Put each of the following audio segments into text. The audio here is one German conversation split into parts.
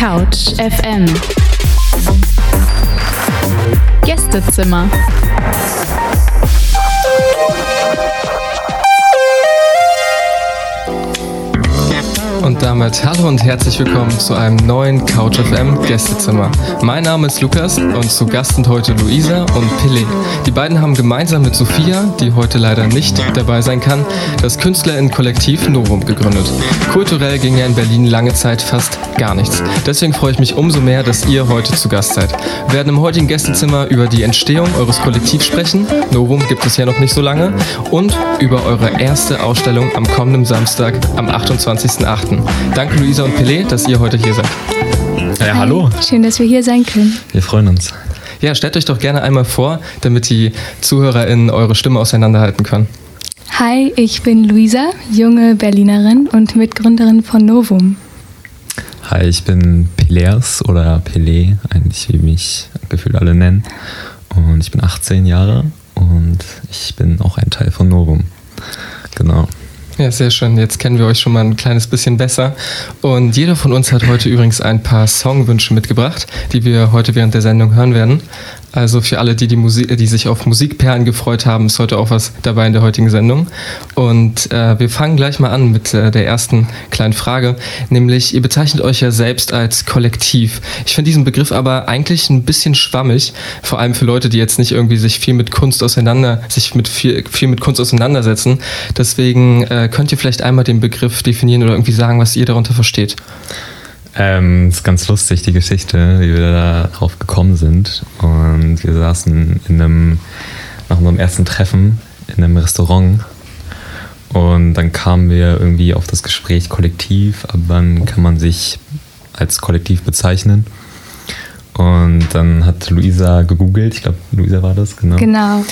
Couch FM Gästezimmer Und damit hallo und herzlich willkommen zu einem neuen Couch FM Gästezimmer. Mein Name ist Lukas und zu Gast sind heute Luisa und Pille. Die beiden haben gemeinsam mit Sophia, die heute leider nicht dabei sein kann, das KünstlerInnen-Kollektiv Novum gegründet. Kulturell ging ja in Berlin lange Zeit fast gar nichts. Deswegen freue ich mich umso mehr, dass ihr heute zu Gast seid. Wir werden im heutigen Gästezimmer über die Entstehung eures Kollektivs sprechen. Novum gibt es ja noch nicht so lange. Und über eure erste Ausstellung am kommenden Samstag, am 28.08. Danke Luisa und Pelé, dass ihr heute hier seid. Ja, hallo. Schön, dass wir hier sein können. Wir freuen uns. Ja, stellt euch doch gerne einmal vor, damit die ZuhörerInnen eure Stimme auseinanderhalten können. Hi, ich bin Luisa, junge Berlinerin und Mitgründerin von Novum. Hi, ich bin Peleas oder Pelé, eigentlich wie mich gefühlt alle nennen. Und ich bin 18 Jahre und ich bin auch ein Teil von Novum. Genau. Ja, sehr schön. Jetzt kennen wir euch schon mal ein kleines bisschen besser. Und jeder von uns hat heute übrigens ein paar Songwünsche mitgebracht, die wir heute während der Sendung hören werden. Also für alle, die, die, Musik, die sich auf Musikperlen gefreut haben, ist heute auch was dabei in der heutigen Sendung. Und äh, wir fangen gleich mal an mit äh, der ersten kleinen Frage, nämlich ihr bezeichnet euch ja selbst als Kollektiv. Ich finde diesen Begriff aber eigentlich ein bisschen schwammig, vor allem für Leute, die jetzt nicht irgendwie sich viel mit Kunst auseinander, sich mit viel, viel mit Kunst auseinandersetzen. Deswegen äh, könnt ihr vielleicht einmal den Begriff definieren oder irgendwie sagen, was ihr darunter versteht. Ähm, ist ganz lustig, die Geschichte, wie wir da drauf gekommen sind. Und wir saßen in einem, nach unserem ersten Treffen in einem Restaurant. Und dann kamen wir irgendwie auf das Gespräch Kollektiv, ab wann kann man sich als Kollektiv bezeichnen. Und dann hat Luisa gegoogelt, ich glaube, Luisa war das, genau. Genau.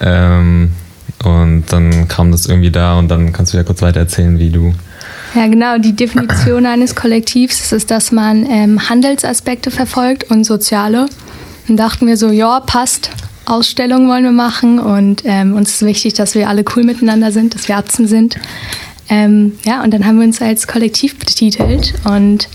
Ähm, und dann kam das irgendwie da und dann kannst du ja kurz weiter erzählen, wie du ja, genau. Die Definition eines Kollektivs ist, dass man ähm, Handelsaspekte verfolgt und soziale. Dann dachten wir so, ja, passt. Ausstellungen wollen wir machen und ähm, uns ist wichtig, dass wir alle cool miteinander sind, dass wir Atzen sind. Ähm, ja, und dann haben wir uns als Kollektiv betitelt und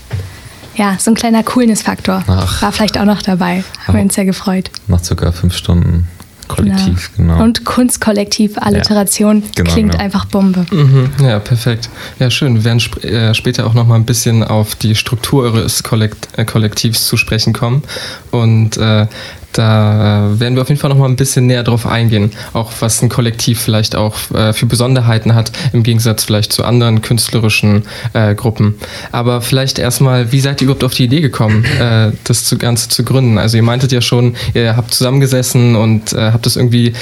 ja, so ein kleiner Coolness-Faktor war vielleicht auch noch dabei. Haben wir uns sehr gefreut. Nach circa fünf Stunden Kollektiv, genau. genau. Und Kunstkollektiv, Alliteration, ja, genau, klingt genau. einfach Bombe. Mhm, ja, perfekt. Ja, schön. Wir werden sp äh, später auch noch mal ein bisschen auf die Struktur eures Kollekt äh, Kollektivs zu sprechen kommen. Und äh, da äh, werden wir auf jeden Fall noch mal ein bisschen näher drauf eingehen, auch was ein Kollektiv vielleicht auch äh, für Besonderheiten hat, im Gegensatz vielleicht zu anderen künstlerischen äh, Gruppen. Aber vielleicht erstmal, wie seid ihr überhaupt auf die Idee gekommen, äh, das Ganze zu gründen? Also ihr meintet ja schon, ihr habt zusammengesessen und habt das irgendwie,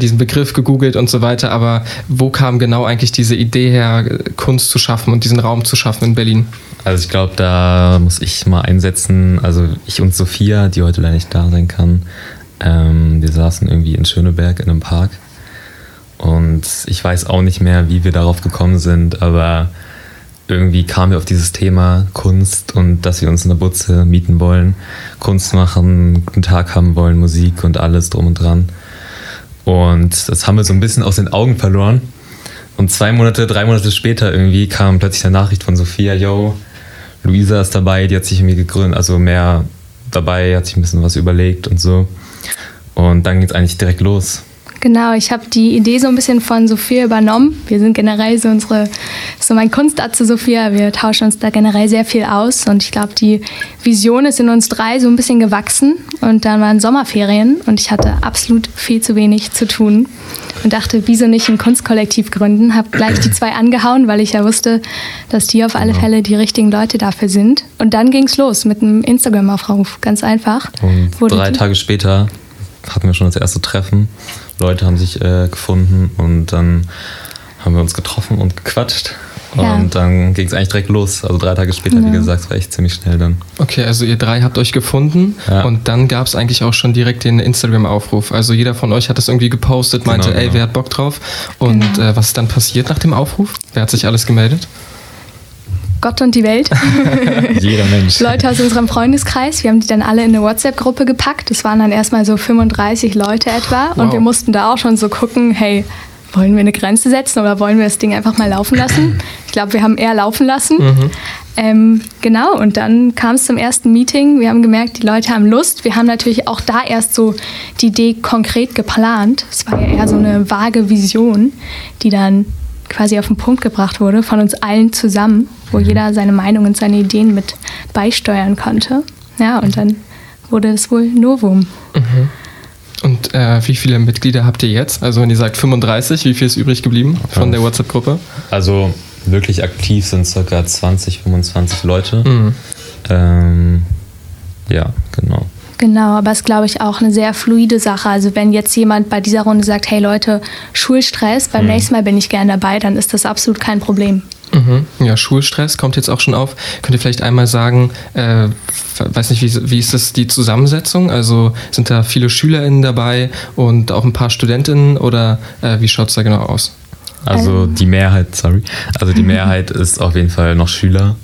diesen Begriff gegoogelt und so weiter, aber wo kam genau eigentlich diese Idee her, Kunst zu schaffen und diesen Raum zu schaffen in Berlin? Also ich glaube, da muss ich mal einsetzen, also ich und Sophia, die heute leider nicht da sein kann, ähm, wir saßen irgendwie in Schöneberg in einem Park und ich weiß auch nicht mehr, wie wir darauf gekommen sind, aber irgendwie kamen wir auf dieses Thema Kunst und dass wir uns eine Butze mieten wollen, Kunst machen, einen Tag haben wollen, Musik und alles drum und dran. Und das haben wir so ein bisschen aus den Augen verloren. Und zwei Monate, drei Monate später irgendwie kam plötzlich eine Nachricht von Sophia, yo, Luisa ist dabei, die hat sich irgendwie gegründet, also mehr dabei, hat sich ein bisschen was überlegt und so. Und dann geht es eigentlich direkt los. Genau, ich habe die Idee so ein bisschen von Sophia übernommen. Wir sind generell so unsere, so mein Kunstarzt zu Sophia. Wir tauschen uns da generell sehr viel aus und ich glaube, die Vision ist in uns drei so ein bisschen gewachsen. Und dann waren Sommerferien und ich hatte absolut viel zu wenig zu tun und dachte, wieso nicht ein Kunstkollektiv gründen? Habe gleich die zwei angehauen, weil ich ja wusste, dass die auf alle genau. Fälle die richtigen Leute dafür sind. Und dann ging es los mit einem Instagram-Aufruf, ganz einfach. Und drei Tage später hatten wir schon das erste Treffen. Leute haben sich äh, gefunden und dann haben wir uns getroffen und gequatscht. Ja. Und dann ging es eigentlich direkt los. Also drei Tage später, ja. wie gesagt, es war echt ziemlich schnell dann. Okay, also ihr drei habt euch gefunden ja. und dann gab es eigentlich auch schon direkt den Instagram-Aufruf. Also jeder von euch hat das irgendwie gepostet, meinte, genau, ey, genau. wer hat Bock drauf? Und genau. äh, was ist dann passiert nach dem Aufruf? Wer hat sich alles gemeldet? Gott und die Welt. Jeder Mensch. Leute aus unserem Freundeskreis. Wir haben die dann alle in eine WhatsApp-Gruppe gepackt. Das waren dann erstmal so 35 Leute etwa. Wow. Und wir mussten da auch schon so gucken, hey, wollen wir eine Grenze setzen oder wollen wir das Ding einfach mal laufen lassen? Ich glaube, wir haben eher laufen lassen. Mhm. Ähm, genau, und dann kam es zum ersten Meeting. Wir haben gemerkt, die Leute haben Lust. Wir haben natürlich auch da erst so die Idee konkret geplant. Es war ja eher so eine vage Vision, die dann quasi auf den Punkt gebracht wurde von uns allen zusammen, wo mhm. jeder seine Meinung und seine Ideen mit beisteuern konnte. Ja, und dann wurde es wohl Novum. Mhm. Und äh, wie viele Mitglieder habt ihr jetzt? Also wenn ihr sagt 35, wie viel ist übrig geblieben von der WhatsApp-Gruppe? Also wirklich aktiv sind ca. 20, 25 Leute. Mhm. Ähm, ja, genau. Genau, aber es ist, glaube ich, auch eine sehr fluide Sache. Also wenn jetzt jemand bei dieser Runde sagt, hey Leute, Schulstress, beim mhm. nächsten Mal bin ich gerne dabei, dann ist das absolut kein Problem. Mhm. Ja, Schulstress kommt jetzt auch schon auf. Könnt ihr vielleicht einmal sagen, äh, weiß nicht, wie, wie ist das die Zusammensetzung? Also sind da viele SchülerInnen dabei und auch ein paar StudentInnen oder äh, wie schaut es da genau aus? Also ähm. die Mehrheit, sorry, also die Mehrheit ist auf jeden Fall noch Schüler.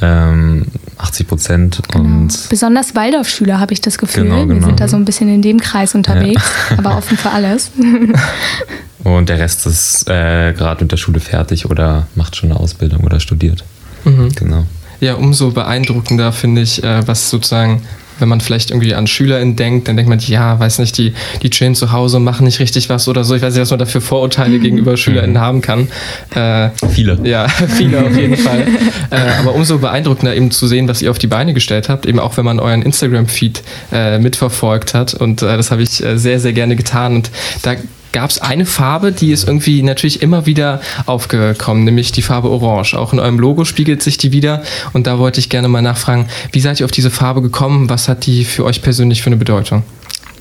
Ähm, 80 Prozent. Genau. Besonders Waldorfschüler habe ich das Gefühl. Genau, genau. Wir sind da so ein bisschen in dem Kreis unterwegs, ja. aber offen für alles. Und der Rest ist äh, gerade mit der Schule fertig oder macht schon eine Ausbildung oder studiert. Mhm. Genau. Ja, umso beeindruckender finde ich, äh, was sozusagen wenn man vielleicht irgendwie an SchülerInnen denkt, dann denkt man, ja, weiß nicht, die, die chillen zu Hause und machen nicht richtig was oder so. Ich weiß nicht, was man da für Vorurteile mhm. gegenüber SchülerInnen haben kann. Äh, viele. Ja, viele auf jeden Fall. Äh, aber umso beeindruckender eben zu sehen, was ihr auf die Beine gestellt habt, eben auch wenn man euren Instagram-Feed äh, mitverfolgt hat. Und äh, das habe ich äh, sehr, sehr gerne getan. Und da gab es eine Farbe, die ist irgendwie natürlich immer wieder aufgekommen, nämlich die Farbe Orange. Auch in eurem Logo spiegelt sich die wieder. Und da wollte ich gerne mal nachfragen, wie seid ihr auf diese Farbe gekommen? Was hat die für euch persönlich für eine Bedeutung?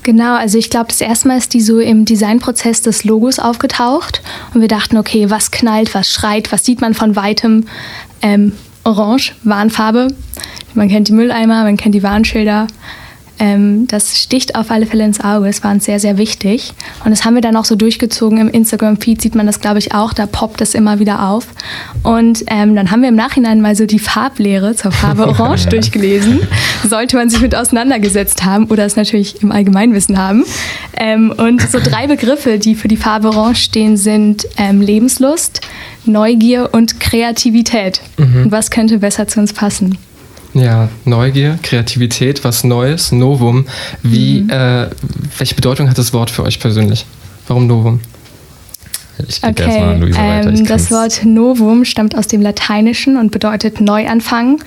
Genau, also ich glaube, das erste Mal ist die so im Designprozess des Logos aufgetaucht und wir dachten, okay, was knallt, was schreit, was sieht man von weitem? Ähm, Orange, Warnfarbe. Man kennt die Mülleimer, man kennt die Warnschilder. Ähm, das sticht auf alle Fälle ins Auge. Es war uns sehr, sehr wichtig. Und das haben wir dann auch so durchgezogen. Im Instagram-Feed sieht man das, glaube ich, auch. Da poppt es immer wieder auf. Und ähm, dann haben wir im Nachhinein mal so die Farblehre zur Farbe Orange durchgelesen. Sollte man sich mit auseinandergesetzt haben oder es natürlich im Allgemeinwissen haben. Ähm, und so drei Begriffe, die für die Farbe Orange stehen, sind ähm, Lebenslust, Neugier und Kreativität. Mhm. Und was könnte besser zu uns passen? Ja, Neugier, Kreativität, was Neues, Novum. Wie, mhm. äh, welche Bedeutung hat das Wort für euch persönlich? Warum Novum? Ich okay, erstmal Luisa weiter. Ähm, das Wort Novum stammt aus dem Lateinischen und bedeutet Neuanfang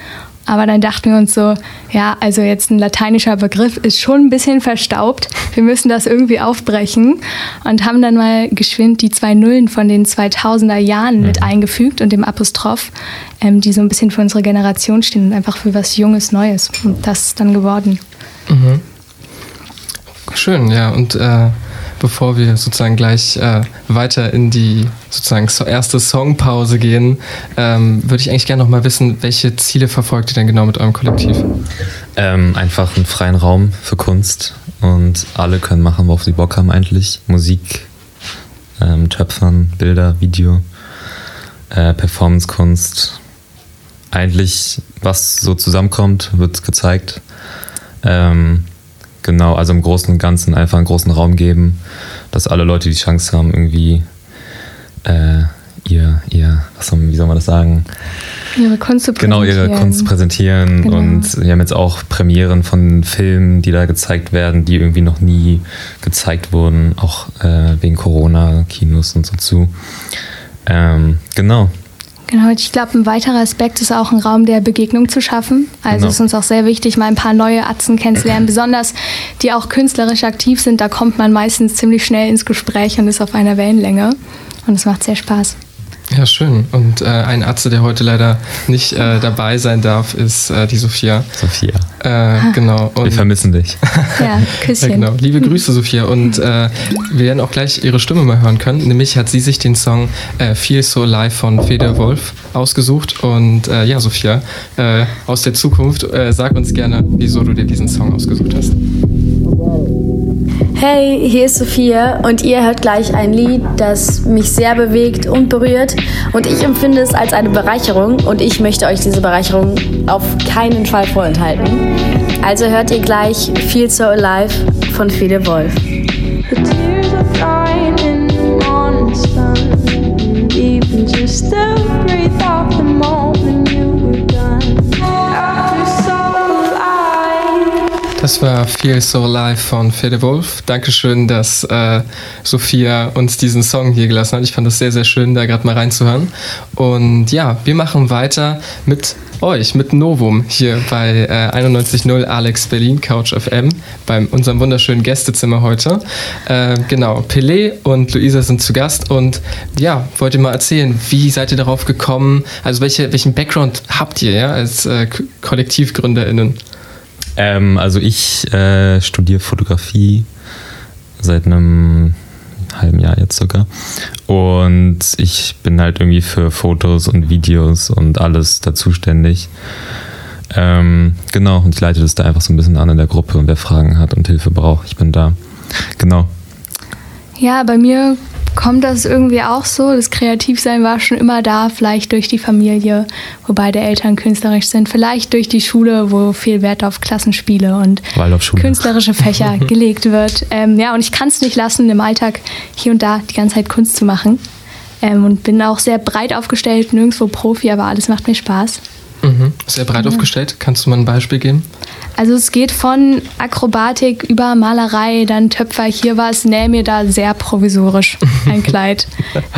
aber dann dachten wir uns so, ja, also jetzt ein lateinischer Begriff ist schon ein bisschen verstaubt. Wir müssen das irgendwie aufbrechen und haben dann mal geschwind die zwei Nullen von den 2000er Jahren mit mhm. eingefügt und dem Apostroph, ähm, die so ein bisschen für unsere Generation stehen und einfach für was Junges, Neues. Und das ist dann geworden. Mhm. Schön, ja. Und äh, bevor wir sozusagen gleich äh, weiter in die sozusagen erste Songpause gehen, ähm, würde ich eigentlich gerne noch mal wissen, welche Ziele verfolgt ihr denn genau mit eurem Kollektiv? Ähm, einfach einen freien Raum für Kunst und alle können machen, worauf sie Bock haben eigentlich. Musik, ähm, Töpfern, Bilder, Video, äh, Performancekunst. Eigentlich, was so zusammenkommt, wird gezeigt. Ähm, Genau, also im Großen und Ganzen einfach einen großen Raum geben, dass alle Leute die Chance haben, irgendwie äh, ihr, ihr, was soll, wie soll man das sagen? Ihre Kunst zu präsentieren. Genau, ihre Kunst zu präsentieren. Genau. Und wir haben jetzt auch Premieren von Filmen, die da gezeigt werden, die irgendwie noch nie gezeigt wurden, auch äh, wegen Corona, Kinos und so zu. Ähm, genau, Genau, ich glaube, ein weiterer Aspekt ist auch ein Raum der Begegnung zu schaffen. Also genau. ist uns auch sehr wichtig, mal ein paar neue Atzen kennenzulernen, besonders die auch künstlerisch aktiv sind. Da kommt man meistens ziemlich schnell ins Gespräch und ist auf einer Wellenlänge. Und es macht sehr Spaß. Ja, schön. Und äh, ein Atze, der heute leider nicht äh, dabei sein darf, ist äh, die Sophia. Sophia. Äh, genau. Und Wir vermissen dich. ja, Küsschen. Ja, genau. Liebe Grüße, Sophia. Und äh, wir werden auch gleich ihre Stimme mal hören können. Nämlich hat sie sich den Song äh, Feel So Alive von Feder Wolf ausgesucht. Und ja, Sophia, aus der Zukunft, sag uns gerne, wieso du dir diesen Song ausgesucht hast. Hey, hier ist Sophia und ihr hört gleich ein Lied, das mich sehr bewegt und berührt und ich empfinde es als eine Bereicherung und ich möchte euch diese Bereicherung auf keinen Fall vorenthalten. Also hört ihr gleich Feel So Alive von Fede Wolf. just to breathe off the moment Das war Feel So Alive von Fede Wolf. Dankeschön, dass äh, Sophia uns diesen Song hier gelassen hat. Ich fand das sehr, sehr schön, da gerade mal reinzuhören. Und ja, wir machen weiter mit euch, mit Novum hier bei äh, 91.0 Alex Berlin Couch FM, bei unserem wunderschönen Gästezimmer heute. Äh, genau, Pelé und Luisa sind zu Gast und ja, wollt ihr mal erzählen, wie seid ihr darauf gekommen? Also welche, welchen Background habt ihr ja, als äh, KollektivgründerInnen? Ähm, also ich äh, studiere Fotografie seit einem halben Jahr jetzt sogar. Und ich bin halt irgendwie für Fotos und Videos und alles da zuständig. Ähm, genau, und ich leite das da einfach so ein bisschen an in der Gruppe und wer Fragen hat und Hilfe braucht, ich bin da. Genau. Ja, bei mir kommt das irgendwie auch so. Das Kreativsein war schon immer da, vielleicht durch die Familie, wo beide Eltern künstlerisch sind, vielleicht durch die Schule, wo viel Wert auf Klassenspiele und künstlerische Fächer gelegt wird. Ähm, ja, und ich kann es nicht lassen, im Alltag hier und da die ganze Zeit Kunst zu machen. Ähm, und bin auch sehr breit aufgestellt, nirgendwo Profi, aber alles macht mir Spaß. Mhm. Sehr breit aufgestellt. Kannst du mal ein Beispiel geben? Also es geht von Akrobatik über Malerei, dann Töpfer, hier was, nähe mir da sehr provisorisch ein Kleid.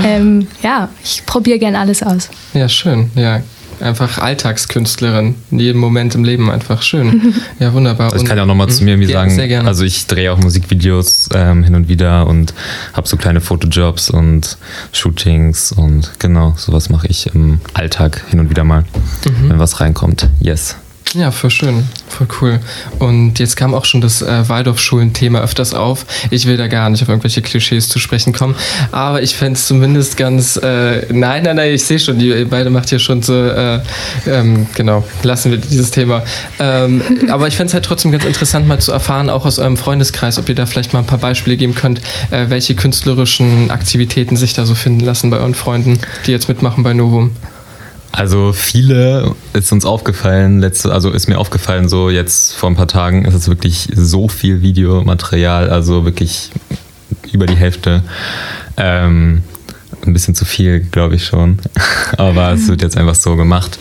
ähm, ja, ich probiere gern alles aus. Ja, schön. Ja, einfach Alltagskünstlerin. In jedem Moment im Leben einfach schön. Ja, wunderbar. Also ich Und- kann ja auch nochmal zu mir irgendwie Ja, sagen, Sehr gerne. also ich drehe auch Musikvideos ähm, hin und wieder und habe so kleine Fotojobs und Shootings und genau, sowas mache ich im Alltag hin und wieder mal, Mhm. wenn was reinkommt. Yes. Ja, voll schön, voll cool. Und jetzt kam auch schon das äh, Waldorfschulen-Thema öfters auf. Ich will da gar nicht auf irgendwelche Klischees zu sprechen kommen, aber ich fände es zumindest ganz. Äh, nein, nein, nein, ich sehe schon, ihr beide macht hier schon so. Äh, ähm, genau, lassen wir dieses Thema. Ähm, aber ich fände es halt trotzdem ganz interessant, mal zu erfahren, auch aus eurem Freundeskreis, ob ihr da vielleicht mal ein paar Beispiele geben könnt, äh, welche künstlerischen Aktivitäten sich da so finden lassen bei euren Freunden, die jetzt mitmachen bei Novum. Also viele ist uns aufgefallen, letzte, also ist mir aufgefallen, so jetzt vor ein paar Tagen ist es wirklich so viel Videomaterial, also wirklich über die Hälfte. Ähm, ein bisschen zu viel, glaube ich schon. Aber es wird jetzt einfach so gemacht.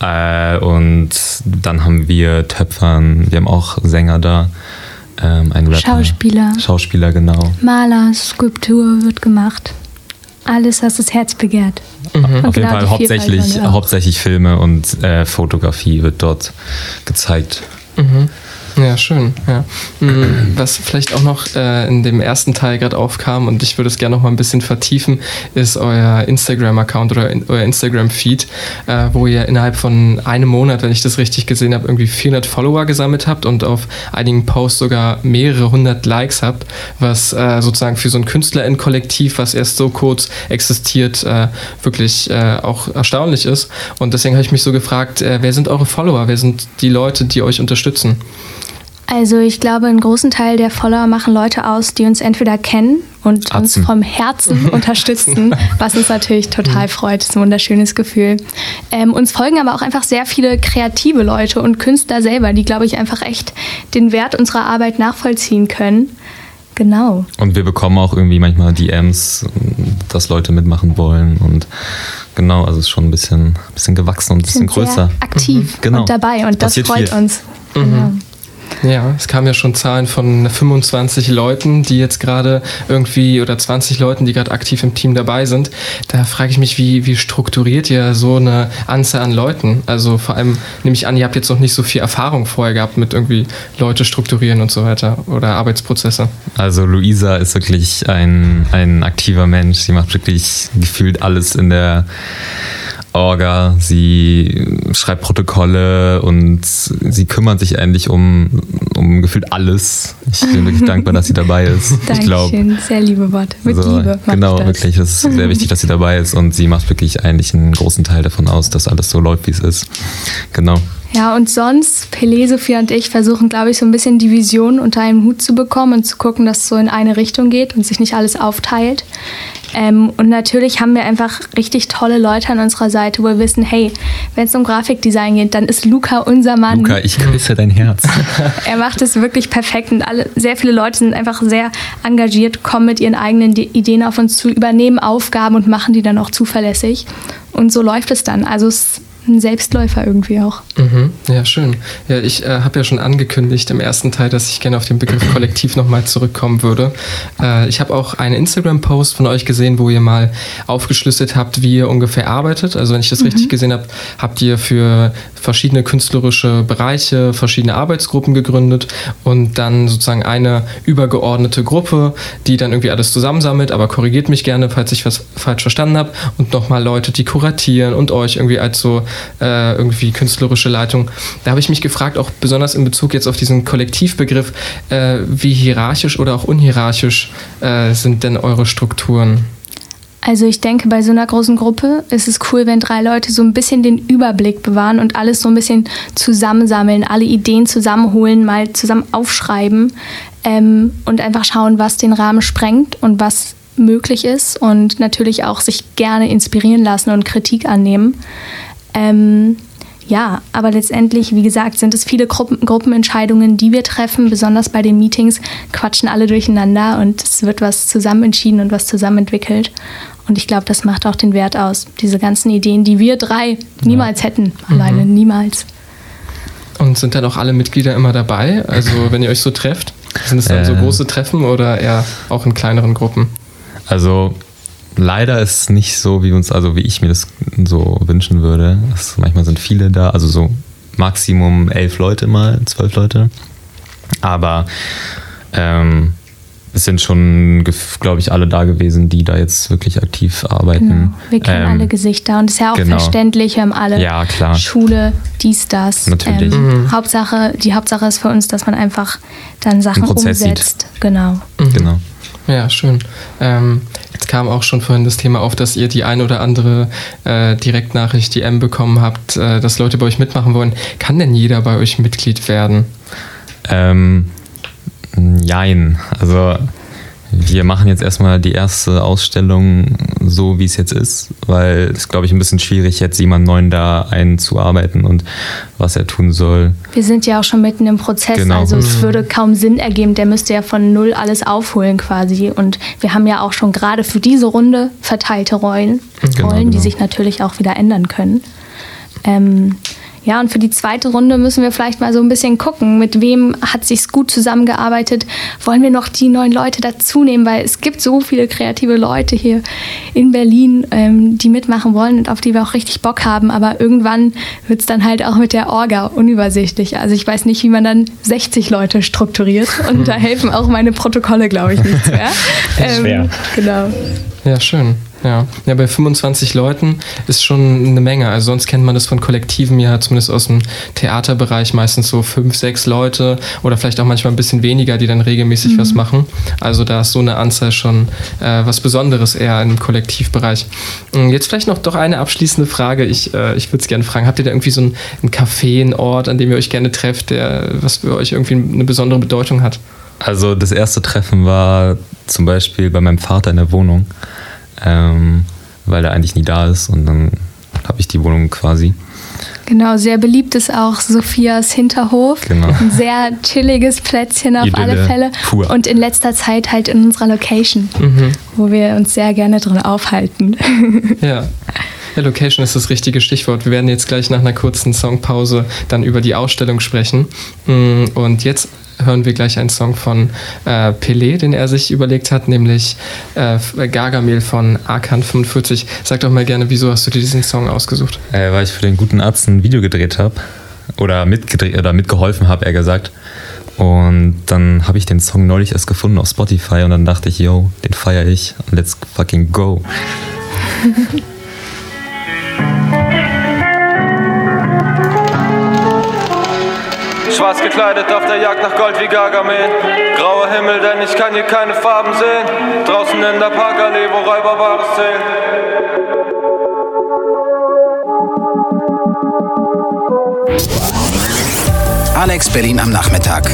Äh, und dann haben wir Töpfern, wir haben auch Sänger da. Ähm. Schauspieler. Schauspieler, genau. Maler, Skulptur wird gemacht. Alles, was das Herz begehrt. Und Auf jeden genau Fall hauptsächlich, hauptsächlich Filme und äh, Fotografie wird dort gezeigt. Mhm. Ja, schön. Ja. Mhm, Was vielleicht auch noch äh, in dem ersten Teil gerade aufkam und ich würde es gerne noch mal ein bisschen vertiefen, ist euer Instagram-Account oder in, euer Instagram-Feed, äh, wo ihr innerhalb von einem Monat, wenn ich das richtig gesehen habe, irgendwie 400 Follower gesammelt habt und auf einigen Posts sogar mehrere hundert Likes habt, was äh, sozusagen für so ein KünstlerInnen-Kollektiv, was erst so kurz existiert, äh, wirklich äh, auch erstaunlich ist. Und deswegen habe ich mich so gefragt, äh, wer sind eure Follower? Wer sind die Leute, die euch unterstützen? Also ich glaube, einen großen Teil der Follower machen Leute aus, die uns entweder kennen und uns Atzen. vom Herzen unterstützen, was uns natürlich total freut. Das ist ein wunderschönes Gefühl. Ähm, uns folgen aber auch einfach sehr viele kreative Leute und Künstler selber, die, glaube ich, einfach echt den Wert unserer Arbeit nachvollziehen können. Genau. Und wir bekommen auch irgendwie manchmal DMs, dass Leute mitmachen wollen. Und genau, also es ist schon ein bisschen, bisschen gewachsen und ein bisschen größer. aktiv Genau. und dabei und das Passiert freut viel. uns. Genau. Ja, es kamen ja schon Zahlen von 25 Leuten, die jetzt gerade irgendwie oder 20 Leuten, die gerade aktiv im Team dabei sind. Da frage ich mich, wie, wie strukturiert ihr so eine Anzahl an Leuten? Also vor allem nehme ich an, ihr habt jetzt noch nicht so viel Erfahrung vorher gehabt mit irgendwie Leute strukturieren und so weiter oder Arbeitsprozesse. Also Luisa ist wirklich ein, ein aktiver Mensch. Sie macht wirklich gefühlt alles in der Orga. Sie schreibt Protokolle und sie kümmert sich eigentlich um, um gefühlt alles. Ich bin wirklich dankbar, dass sie dabei ist. Ich glaube, Dankeschön, sehr liebe Worte. Mit Also, Liebe genau, ich wirklich. Es ist sehr wichtig, dass sie dabei ist und sie macht wirklich eigentlich einen großen Teil davon aus, dass alles so läuft, wie es ist. Genau. Ja, und sonst, Pelé, Sophia und ich versuchen, glaube ich, so ein bisschen die Vision unter einen Hut zu bekommen und zu gucken, dass es so in eine Richtung geht und sich nicht alles aufteilt. Ähm, und natürlich haben wir einfach richtig tolle Leute an unserer Seite, wo wir wissen, hey, wenn es um Grafikdesign geht, dann ist Luca unser Mann. Luca, ich küsse dein Herz. Er macht es wirklich perfekt und alle, sehr viele Leute sind einfach sehr engagiert, kommen mit ihren eigenen De- Ideen auf uns zu, übernehmen Aufgaben und machen die dann auch zuverlässig. Und so läuft es dann. Also es ein Selbstläufer irgendwie auch. Mhm. Ja, schön. Ja, ich äh, habe ja schon angekündigt im ersten Teil, dass ich gerne auf den Begriff Kollektiv nochmal zurückkommen würde. Äh, ich habe auch einen Instagram-Post von euch gesehen, wo ihr mal aufgeschlüsselt habt, wie ihr ungefähr arbeitet. Also wenn ich das richtig gesehen habe, habt ihr für verschiedene künstlerische Bereiche verschiedene Arbeitsgruppen gegründet und dann sozusagen eine übergeordnete Gruppe, die dann irgendwie alles zusammensammelt, aber korrigiert mich gerne, falls ich was falsch verstanden habe und nochmal Leute, die kuratieren und euch irgendwie als so äh, irgendwie künstlerische Leitung. Da habe ich mich gefragt, auch besonders in Bezug jetzt auf diesen Kollektivbegriff, äh, wie hierarchisch oder auch unhierarchisch äh, sind denn eure Strukturen? Also ich denke, bei so einer großen Gruppe ist es cool, wenn drei Leute so ein bisschen den Überblick bewahren und alles so ein bisschen zusammensammeln, alle Ideen zusammenholen, mal zusammen aufschreiben ähm, und einfach schauen, was den Rahmen sprengt und was möglich ist und natürlich auch sich gerne inspirieren lassen und Kritik annehmen. Ähm, ja, aber letztendlich, wie gesagt, sind es viele Gruppen, Gruppenentscheidungen, die wir treffen. Besonders bei den Meetings quatschen alle durcheinander und es wird was zusammen entschieden und was zusammen entwickelt. Und ich glaube, das macht auch den Wert aus. Diese ganzen Ideen, die wir drei niemals hätten, alleine, niemals. Und sind dann auch alle Mitglieder immer dabei? Also wenn ihr euch so trefft? Sind es dann so Äh. große Treffen oder eher auch in kleineren Gruppen? Also leider ist es nicht so, wie uns, also wie ich mir das so wünschen würde. Es, manchmal sind viele da, also so Maximum elf Leute mal, zwölf Leute. Aber ähm, es sind schon, glaube ich, alle da gewesen, die da jetzt wirklich aktiv arbeiten. Genau. Wir kennen Ähm, alle Gesichter und es ist ja auch genau. verständlich, wir haben alle Ja, klar. Schule, dies, das. Natürlich. Ähm, Hauptsache, die Hauptsache ist für uns, dass man einfach dann Sachen Prozess sieht. umsetzt. Genau. Genau. Ja, schön. Ähm, jetzt kam auch schon vorhin das Thema auf, dass ihr die ein oder andere äh, Direktnachricht, die M bekommen habt, äh, dass Leute bei euch mitmachen wollen. Kann denn jeder bei euch Mitglied werden? Ähm, jein. Also wir machen jetzt erstmal die erste Ausstellung so, wie es jetzt ist, weil es, glaube ich, ein bisschen schwierig, jetzt jemand Neuen da einzuarbeiten und was er tun soll. Wir sind ja auch schon mitten im Prozess, Genau. also es würde kaum Sinn ergeben, der müsste ja von null alles aufholen quasi. Und wir haben ja auch schon gerade für diese Runde verteilte Rollen, Genau, Rollen die genau. sich natürlich auch wieder ändern können. Ähm, ja, und für die zweite Runde müssen wir vielleicht mal so ein bisschen gucken, mit wem hat sich's gut zusammengearbeitet. Wollen wir noch die neuen Leute dazu nehmen, weil es gibt so viele kreative Leute hier in Berlin, ähm, die mitmachen wollen und auf die wir auch richtig Bock haben. Aber irgendwann wird's dann halt auch mit der Orga unübersichtlich. Also ich weiß nicht, wie man dann 60 Leute strukturiert und da helfen auch meine Protokolle, glaube ich, nichts mehr. Ähm, schwer. Genau. Ja, schön. Ja. ja, bei 25 Leuten ist schon eine Menge. Also sonst kennt man das von Kollektiven ja zumindest aus dem Theaterbereich meistens so fünf, sechs Leute oder vielleicht auch manchmal ein bisschen weniger, die dann regelmäßig was machen. Also da ist so eine Anzahl schon äh, was Besonderes eher im Kollektivbereich. Mm, Jetzt vielleicht noch doch eine abschließende Frage. Ich, äh, ich würde es gerne fragen, habt ihr da irgendwie so ein, ein Café, einen Ort, an dem ihr euch gerne trefft, der was für euch irgendwie eine besondere Bedeutung hat? Also das erste Treffen war zum Beispiel bei meinem Vater in der Wohnung, ähm, weil er eigentlich nie da ist und dann habe ich die Wohnung quasi. Genau, sehr beliebt ist auch Sophias Hinterhof. Genau. Ein sehr chilliges Plätzchen auf Idylle alle Fälle. pur. Und in letzter Zeit halt in unserer Location, wo wir uns sehr gerne drin aufhalten. Ja. Ja, Location ist das richtige Stichwort. Wir werden jetzt gleich nach einer kurzen Songpause dann über die Ausstellung sprechen. Mm, Und jetzt hören wir gleich einen Song von äh, Pelé, den er sich überlegt hat, nämlich äh, Gargamel von Arkan 45. Sag doch mal gerne, wieso hast du dir diesen Song ausgesucht? Äh, weil ich für den guten Arzt ein Video gedreht habe oder mitgedreht oder mitgeholfen habe, eher gesagt. Und dann habe ich den Song neulich erst gefunden auf Spotify und dann dachte ich, yo, den feiere ich. Let's fucking go. Schwarz gekleidet auf der Jagd nach Gold wie Gargamel. Grauer Himmel, denn ich kann hier keine Farben sehen. Draußen in der Parkallee, wo Räuber Wahres zählen. Alex Berlin am Nachmittag.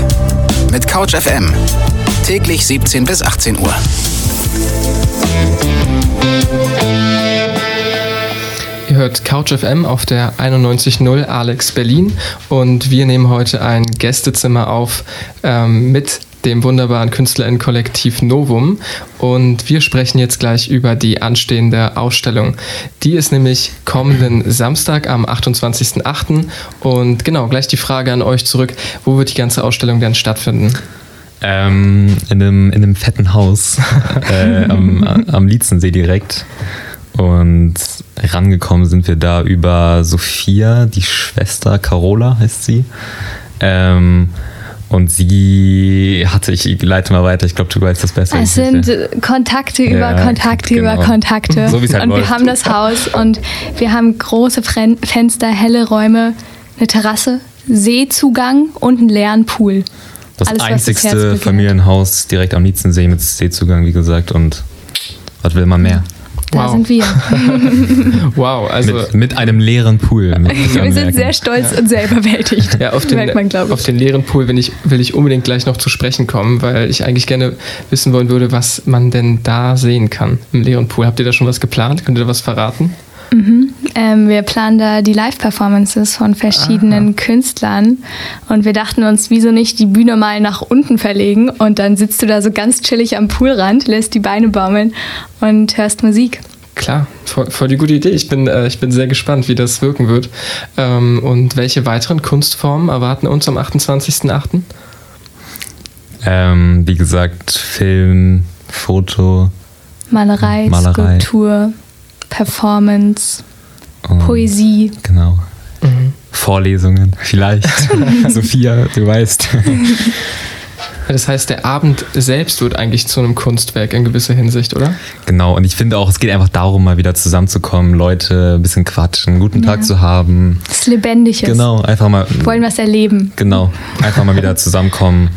Mit Couch FM. Täglich 17 bis 18 Uhr. Ihr hört Couch FM auf der 91.0 Alex Berlin und wir nehmen heute ein Gästezimmer auf ähm, mit dem wunderbaren KünstlerInnen-Kollektiv Novum und wir sprechen jetzt gleich über die anstehende Ausstellung. Die ist nämlich kommenden Samstag am 28.08. und genau, gleich die Frage an euch zurück, wo wird die ganze Ausstellung denn stattfinden? Ähm, in, einem, in einem fetten Haus äh, am, am Lietzensee direkt. Und rangekommen sind wir da über Sophia, die Schwester Carola heißt sie. Ähm, und sie hatte, ich leite mal weiter, ich glaube, du weißt das besser. Es sind Kontakte über Ja, Kontakte genau. über Kontakte. So wie es halt und wir läuft. haben das Haus und wir haben große Fenster, helle Räume, eine Terrasse, Seezugang und einen leeren Pool. das alles, das einzigste begehrt. Familienhaus direkt am Lietzensee mit Seezugang, wie gesagt. Und was will man mehr? Da Wow. sind wir. Wow, also mit, mit einem leeren Pool. wir sind sehr stolz und sehr überwältigt. Ja, auf den, Merkt man, glaube auf ich. den leeren Pool will ich, will ich unbedingt gleich noch zu sprechen kommen, weil ich eigentlich gerne wissen wollen würde, was man denn da sehen kann im leeren Pool. Habt ihr da schon was geplant? Könnt ihr da was verraten? Ähm, wir planen da die Live-Performances von verschiedenen Künstlern und wir dachten uns, wieso nicht die Bühne mal nach unten verlegen und dann sitzt du da so ganz chillig am Poolrand, lässt die Beine baumeln und hörst Musik. Klar, voll, voll die gute Idee. Ich bin, äh, ich bin sehr gespannt, wie das wirken wird. Ähm, und welche weiteren Kunstformen erwarten uns am 28.08.? Ähm, wie gesagt, Film, Foto, Malerei, Malerei. Skulptur, Performance, und, Poesie. Genau. Vorlesungen, vielleicht. Sophia, du weißt. Das heißt, der Abend selbst wird eigentlich zu einem Kunstwerk in gewisser Hinsicht, oder? genau, und ich finde auch, es geht einfach darum, mal wieder zusammenzukommen, Leute ein bisschen quatschen, einen guten Tag Ja. zu haben. Das Lebendiges. Genau, einfach mal. Wir wollen was erleben. Genau, einfach mal wieder zusammenkommen.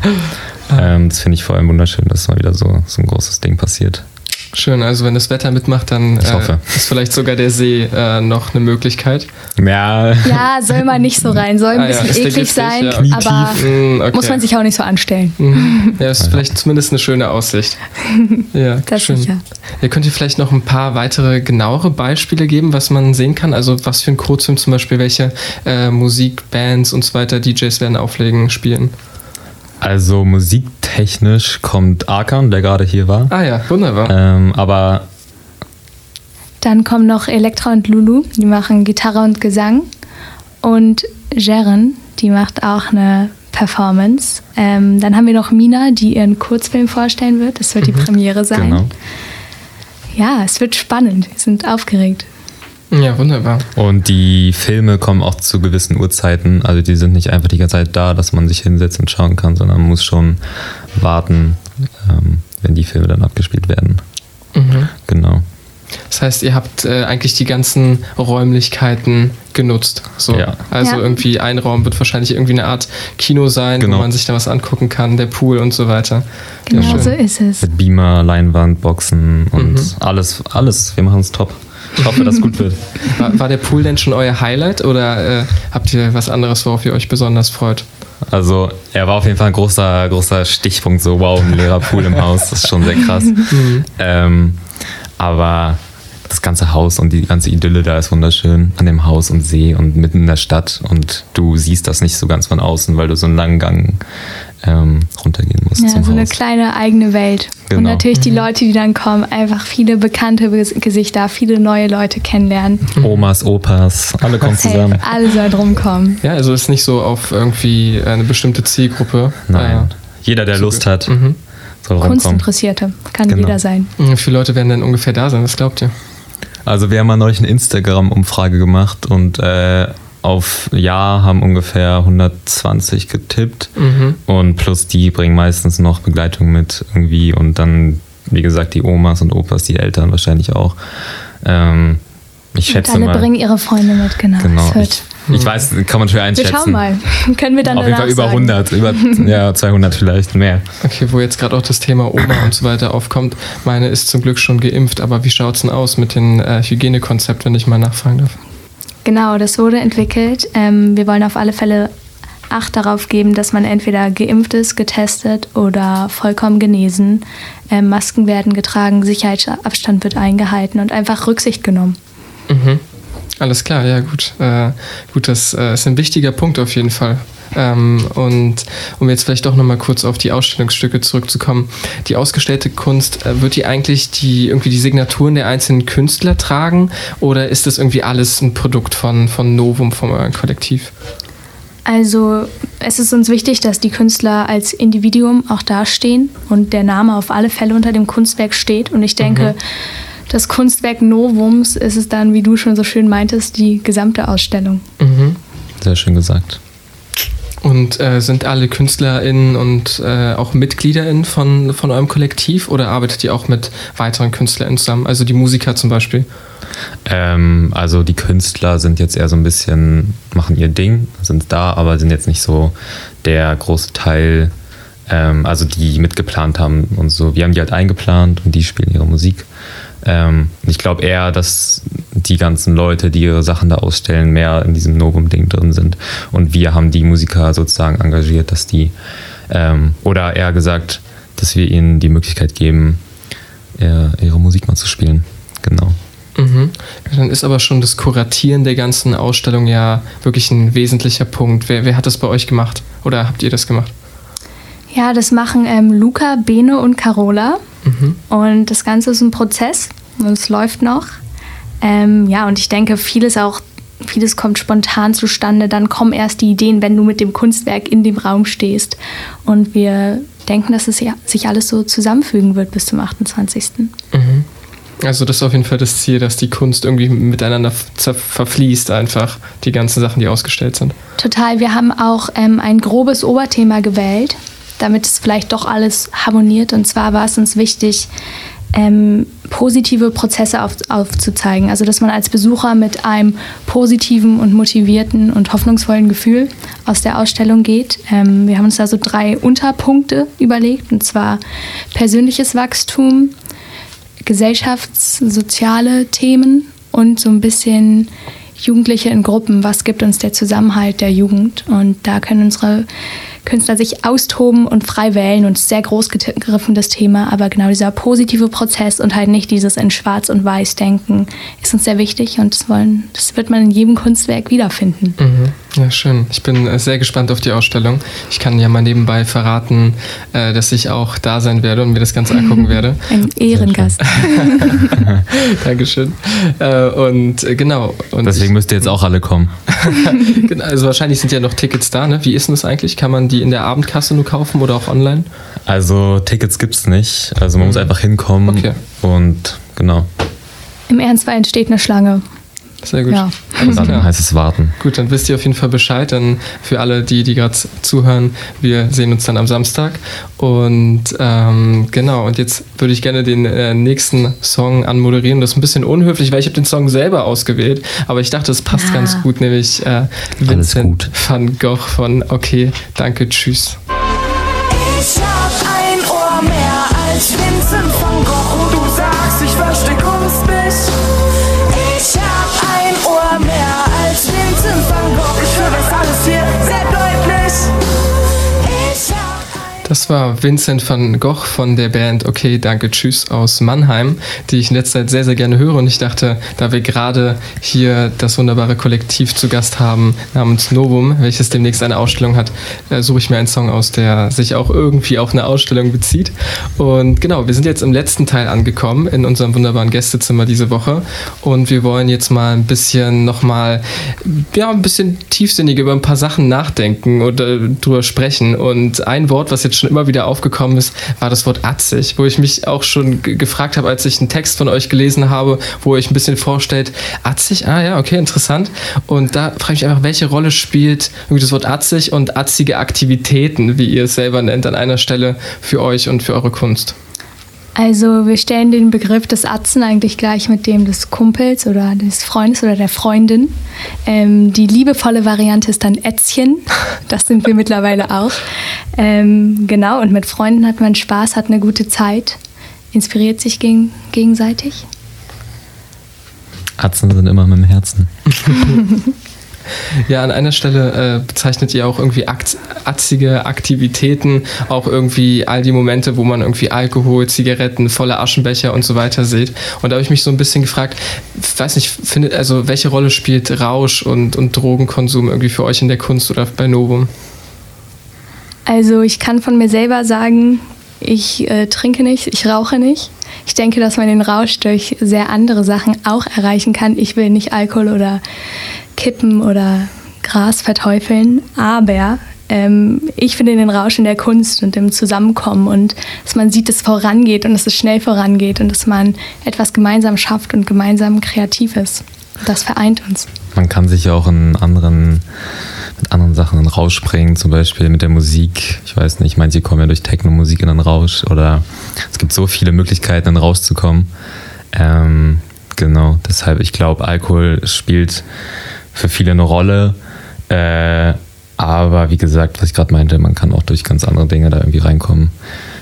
Ähm, das finde ich vor allem wunderschön, dass mal wieder so, so ein großes Ding passiert. Schön, also wenn das Wetter mitmacht, dann äh, ist vielleicht sogar der See äh, noch eine Möglichkeit. Ja, Ja, soll man nicht so rein, soll ein Ah ja, bisschen der eklig sein, ja. Aber Mm, okay. muss man sich auch nicht so anstellen. Mhm. Ja, ist vielleicht zumindest eine schöne Aussicht. Ja, Das schön. sicher. Ihr könnt ihr vielleicht noch ein paar weitere genauere Beispiele geben, was man sehen kann? Also was für ein Kurzfilm zum Beispiel, welche äh, Musik, Bands und so weiter DJs werden auflegen, spielen? Also musiktechnisch kommt Arkan, der gerade hier war. Ah ja, wunderbar. Ähm, aber Dann kommen noch Elektra und Lulu, die machen Gitarre und Gesang. Und Jeren, die macht auch eine Performance. Ähm, dann haben wir noch Mina, die ihren Kurzfilm vorstellen wird. Das wird die Premiere sein. genau. Ja, es wird spannend. Wir sind aufgeregt. Ja, wunderbar. Und die Filme kommen auch zu gewissen Uhrzeiten. Also die sind nicht einfach die ganze Zeit da, dass man sich hinsetzt und schauen kann, sondern man muss schon warten, ähm, wenn die Filme dann abgespielt werden. Mhm. Genau. Das heißt, ihr habt äh, eigentlich die ganzen Räumlichkeiten genutzt. So. Ja. Also Ja. irgendwie ein Raum wird wahrscheinlich irgendwie eine Art Kino sein, Genau. wo man sich da was angucken kann, der Pool und so weiter. Genau schön. so ist es. Mit Beamer, Leinwand, Boxen und Mhm. alles, alles. Wir machen es top. Ich hoffe, dass es gut wird. War, war der Pool denn schon euer Highlight oder äh, habt ihr was anderes, worauf ihr euch besonders freut? Also er war auf jeden Fall ein großer, großer Stichpunkt, so wow, ein leerer Pool im Haus, das ist schon sehr krass. Ähm, aber das ganze Haus und die ganze Idylle da ist wunderschön an dem Haus und See und mitten in der Stadt und du siehst das nicht so ganz von außen, weil du so einen langen Gang ähm, runtergehen musst Ja, zum so eine Haus. kleine eigene Welt. Und Genau. natürlich die Leute, die dann kommen, einfach viele bekannte Ges- Gesichter, viele neue Leute kennenlernen. Omas, Opas, alle kommen zusammen. Safe, alle sollen rumkommen. Ja, also ist nicht so auf irgendwie eine bestimmte Zielgruppe. Nein, jeder, der Lust hat, Mhm. soll rumkommen. Kunstinteressierte, kann Genau. jeder sein. Äh, Wie viele Leute werden denn ungefähr da sein? Was glaubt ihr? Also wir haben mal neulich eine Instagram-Umfrage gemacht und äh, auf Ja haben ungefähr 120 getippt Mhm. und plus die bringen meistens noch Begleitung mit irgendwie und dann, wie gesagt, die Omas und Opas, die Eltern wahrscheinlich auch. Ähm, ich Und schätze alle mal. bringen ihre Freunde mit, genau. Genau. Ich, ich weiß, kann man schwer wir einschätzen. schauen mal. Können wir dann Auf jeden Fall über sagen. 100, über ja, 200 vielleicht mehr. Okay, wo jetzt gerade auch das Thema Oma und so weiter aufkommt. Meine ist zum Glück schon geimpft, aber wie schaut es denn aus mit dem äh, Hygienekonzept, wenn ich mal nachfragen darf? Genau, das wurde entwickelt. Ähm, wir wollen auf alle Fälle Acht darauf geben, dass man entweder geimpft ist, getestet oder vollkommen genesen. Ähm, Masken werden getragen, Sicherheitsabstand wird eingehalten und einfach Rücksicht genommen. Mhm. Alles klar, ja gut. Äh, gut, das äh, ist ein wichtiger Punkt auf jeden Fall. Ähm, und um jetzt vielleicht doch nochmal kurz auf die Ausstellungsstücke zurückzukommen. Die ausgestellte Kunst, äh, wird die eigentlich die, irgendwie die Signaturen der einzelnen Künstler tragen oder ist das irgendwie alles ein Produkt von, von Novum, vom euren Kollektiv? Also es ist uns wichtig, dass die Künstler als Individuum auch dastehen und der Name auf alle Fälle unter dem Kunstwerk steht. Und ich denke, das Kunstwerk Novums ist es dann, wie du schon so schön meintest, die gesamte Ausstellung. Mhm. Sehr schön gesagt. Und äh, sind alle KünstlerInnen und äh, auch MitgliederInnen von, von eurem Kollektiv oder arbeitet ihr auch mit weiteren KünstlerInnen zusammen? Also die Musiker zum Beispiel? Ähm, also die Künstler sind jetzt eher so ein bisschen, machen ihr Ding, sind da, aber sind jetzt nicht so der große Teil, ähm, also die mitgeplant haben und so. Wir haben die halt eingeplant und die spielen ihre Musik. Ähm, ich glaube eher, dass die ganzen Leute, die ihre Sachen da ausstellen, mehr in diesem Novum-Ding drin sind. Und wir haben die Musiker sozusagen engagiert, dass die, ähm, oder eher gesagt, dass wir ihnen die Möglichkeit geben, ihre, ihre Musik mal zu spielen. Genau. Mhm. Dann ist aber schon das Kuratieren der ganzen Ausstellung ja wirklich ein wesentlicher Punkt. Wer, wer hat das bei euch gemacht? Oder habt ihr das gemacht? Ja, das machen ähm, Luca, Bene und Carola. Mhm. Und das Ganze ist ein Prozess und es läuft noch. Ähm, ja, und ich denke, vieles auch, vieles kommt spontan zustande. Dann kommen erst die Ideen, wenn du mit dem Kunstwerk in dem Raum stehst. Und wir denken, dass es sich alles so zusammenfügen wird bis zum 28. Mhm. Also das ist auf jeden Fall das Ziel, dass die Kunst irgendwie miteinander ver- verfließt einfach, die ganzen Sachen, die ausgestellt sind. Total. Wir haben auch ähm, ein grobes Oberthema gewählt, damit es vielleicht doch alles harmoniert. Und zwar war es uns wichtig, ähm, positive Prozesse auf, aufzuzeigen. Also dass man als Besucher mit einem positiven und motivierten und hoffnungsvollen Gefühl aus der Ausstellung geht. Ähm, wir haben uns da so drei Unterpunkte überlegt, und zwar persönliches Wachstum, gesellschaftssoziale Themen und so ein bisschen Jugendliche in Gruppen. Was gibt uns der Zusammenhalt der Jugend? Und da können unsere Künstler sich austoben und frei wählen und sehr groß gegriffen das Thema, aber genau dieser positive Prozess und halt nicht dieses in Schwarz und Weiß denken ist uns sehr wichtig und das wollen, das wird man in jedem Kunstwerk wiederfinden. Mhm. Ja, schön. Ich bin äh, sehr gespannt auf die Ausstellung. Ich kann ja mal nebenbei verraten, äh, dass ich auch da sein werde und mir das Ganze angucken werde. Ein Ehrengast. Dankeschön. Äh, und genau. Und Deswegen müsst ihr jetzt auch alle kommen. genau, also wahrscheinlich sind ja noch Tickets da, ne? Wie ist denn das eigentlich? Kann man die in der Abendkasse nur kaufen oder auch online? Also Tickets gibt's nicht. Also man muss einfach hinkommen Okay. und genau. Im Ernstfall entsteht eine Schlange. Sehr gut. Ja. Und dann klar. heißt es warten. Gut, dann wisst ihr auf jeden Fall Bescheid. Dann für alle, die, die gerade zuhören, wir sehen uns dann am Samstag. Und ähm, genau, und jetzt würde ich gerne den äh, nächsten Song anmoderieren. Das ist ein bisschen unhöflich, weil ich habe den Song selber ausgewählt. Aber ich dachte, es passt Ah. ganz gut, nämlich äh, Vincent van Gogh von Okay, danke, tschüss. Das war Vincent van Gogh von der Band Okay, danke, tschüss aus Mannheim, die ich in letzter Zeit sehr, sehr gerne höre. Und ich dachte, da wir gerade hier das wunderbare Kollektiv zu Gast haben namens Novum, welches demnächst eine Ausstellung hat, äh, suche ich mir einen Song aus, der sich auch irgendwie auf eine Ausstellung bezieht. Und genau, wir sind jetzt im letzten Teil angekommen in unserem wunderbaren Gästezimmer diese Woche. Und wir wollen jetzt mal ein bisschen nochmal, ja, ein bisschen tiefsinnig über ein paar Sachen nachdenken oder drüber sprechen. Und ein Wort, was jetzt schon immer wieder aufgekommen ist, war das Wort atzig, wo ich mich auch schon ge- gefragt habe, als ich einen Text von euch gelesen habe, wo euch ein bisschen vorstellt, atzig, ah ja, okay, interessant. Und da frage ich mich einfach, welche Rolle spielt das Wort atzig und atzige Aktivitäten, wie ihr es selber nennt, an einer Stelle für euch und für eure Kunst? Also wir stellen den Begriff des Atzen eigentlich gleich mit dem des Kumpels oder des Freundes oder der Freundin. Ähm, die liebevolle Variante ist dann Ätzchen. Das sind wir mittlerweile auch. Ähm, genau, und mit Freunden hat man Spaß, hat eine gute Zeit, inspiriert sich gegen, gegenseitig. Atzen sind immer mit dem Herzen. Ja, an einer Stelle äh, bezeichnet ihr auch irgendwie akt atzige Aktivitäten, auch irgendwie all die Momente, wo man irgendwie Alkohol, Zigaretten, volle Aschenbecher und so weiter sieht. Und da habe ich mich so ein bisschen gefragt, weiß nicht, findet, also welche Rolle spielt Rausch und, und Drogenkonsum irgendwie für euch in der Kunst oder bei Novum? Also ich kann von mir selber sagen, ich äh, trinke nicht, ich rauche nicht. Ich denke, dass man den Rausch durch sehr andere Sachen auch erreichen kann. Ich will nicht Alkohol oder Kippen oder Gras verteufeln, aber ähm, ich finde den Rausch in der Kunst und im Zusammenkommen und dass man sieht, dass es vorangeht und dass es schnell vorangeht und dass man etwas gemeinsam schafft und gemeinsam kreativ ist. Das vereint uns. Man kann sich ja auch in anderen, mit anderen Sachen in Rausch bringen, zum Beispiel mit der Musik. Ich weiß nicht, manche kommen ja durch Techno-Musik in den Rausch oder es gibt so viele Möglichkeiten, in Rausch. Ähm, genau, deshalb, ich glaube, Alkohol spielt für viele eine Rolle. Äh, aber wie gesagt, was ich gerade meinte, man kann auch durch ganz andere Dinge da irgendwie reinkommen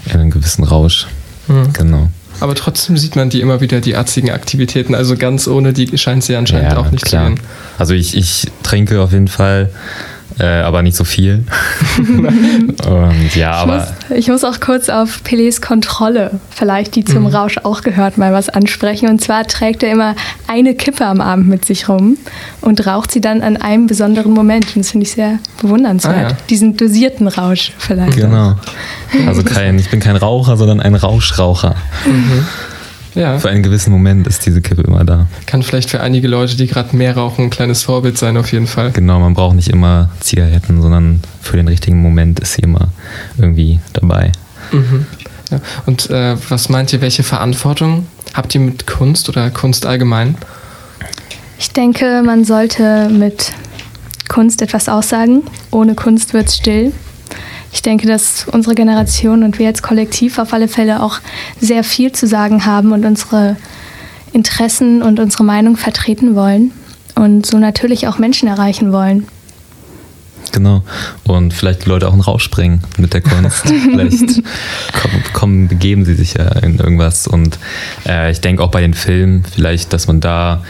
in einen gewissen Rausch. Mhm. Genau. Aber trotzdem sieht man die immer wieder, die atzigen Aktivitäten. Also ganz ohne die scheint sie anscheinend auch nicht klar. zu gehen. Also ich, ich trinke auf jeden Fall, äh, aber nicht so viel. Und ja, Ich aber muss, ich muss auch kurz auf Pelés Kontrolle, vielleicht die zum Rausch auch gehört, mal was ansprechen. Und zwar trägt er immer eine Kippe am Abend mit sich rum und raucht sie dann an einem besonderen Moment. Und das finde ich sehr bewundernswert. Ah, ja. Diesen dosierten Rausch vielleicht. genau. Also kein, ich bin kein Raucher, sondern ein Rauschraucher. Ja, Für einen gewissen Moment ist diese Kippe immer da. kann vielleicht für einige Leute, die gerade mehr rauchen, ein kleines Vorbild sein, auf jeden Fall. Genau, man braucht nicht immer Zigaretten, sondern für den richtigen Moment ist sie immer irgendwie dabei. Mhm. Ja. Und äh, was meint ihr, welche Verantwortung habt ihr mit Kunst oder Kunst allgemein? Ich denke, man sollte mit Kunst etwas aussagen. Ohne Kunst wird es still. Ich denke, dass unsere Generation und wir als Kollektiv auf alle Fälle auch sehr viel zu sagen haben und unsere Interessen und unsere Meinung vertreten wollen und so natürlich auch Menschen erreichen wollen. Genau. Und vielleicht die Leute auch einen Rausch bringen mit der Kunst. vielleicht kommen, kommen, begeben sie sich ja in irgendwas. Und äh, ich denke auch bei den Filmen, vielleicht, dass man da,